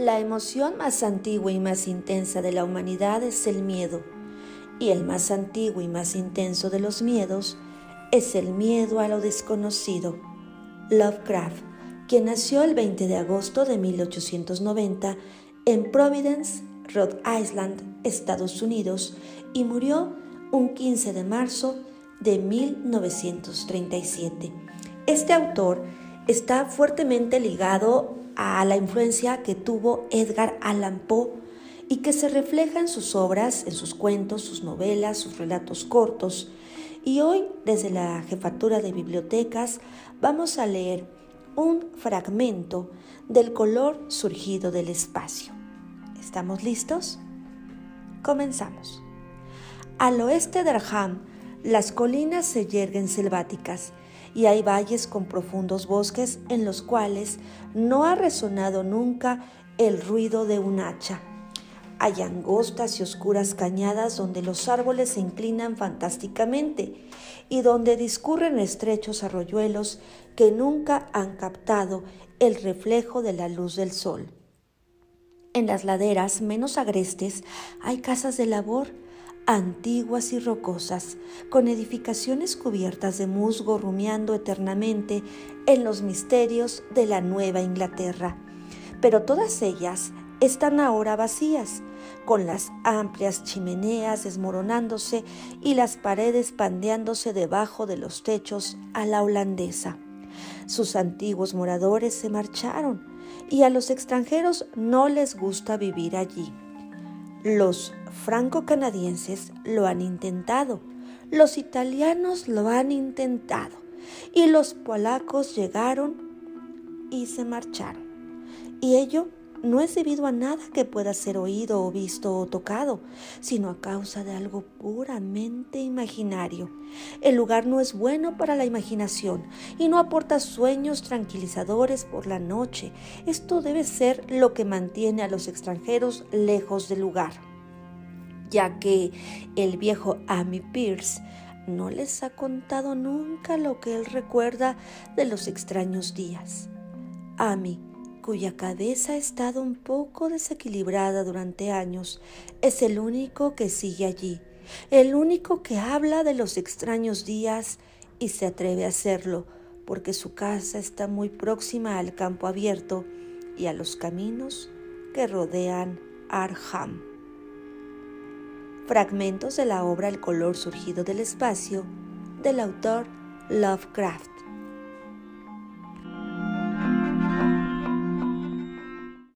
La emoción más antigua y más intensa de la humanidad es el miedo, y el más antiguo y más intenso de los miedos es el miedo a lo desconocido. Lovecraft, quien nació el 20 de agosto de 1890 en Providence, Rhode Island, Estados Unidos, y murió un 15 de marzo de 1937. Este autor está fuertemente ligado a la influencia que tuvo Edgar Allan Poe y que se refleja en sus obras, en sus cuentos, sus novelas, sus relatos cortos. Y hoy, desde la jefatura de bibliotecas, vamos a leer un fragmento del color surgido del espacio. ¿Estamos listos? Comenzamos. Al oeste de Arham, las colinas se yerguen selváticas y hay valles con profundos bosques en los cuales no ha resonado nunca el ruido de un hacha. Hay angostas y oscuras cañadas donde los árboles se inclinan fantásticamente y donde discurren estrechos arroyuelos que nunca han captado el reflejo de la luz del sol. En las laderas menos agrestes hay casas de labor, antiguas y rocosas, con edificaciones cubiertas de musgo rumiando eternamente en los misterios de la Nueva Inglaterra. Pero todas ellas están ahora vacías, con las amplias chimeneas desmoronándose y las paredes pandeándose debajo de los techos a la holandesa. Sus antiguos moradores se marcharon y a los extranjeros no les gusta vivir allí. Los franco-canadienses lo han intentado, los italianos lo han intentado y los polacos llegaron y se marcharon. Y ello no es debido a nada que pueda ser oído o visto o tocado, sino a causa de algo puramente imaginario. El lugar no es bueno para la imaginación y no aporta sueños tranquilizadores por la noche. Esto debe ser lo que mantiene a los extranjeros lejos del lugar, ya que el viejo Amy Pierce no les ha contado nunca lo que él recuerda de los extraños días. Amy cuya cabeza ha estado un poco desequilibrada durante años, es el único que sigue allí, el único que habla de los extraños días y se atreve a hacerlo, porque su casa está muy próxima al campo abierto y a los caminos que rodean Arham. Fragmentos de la obra El color surgido del espacio del autor Lovecraft.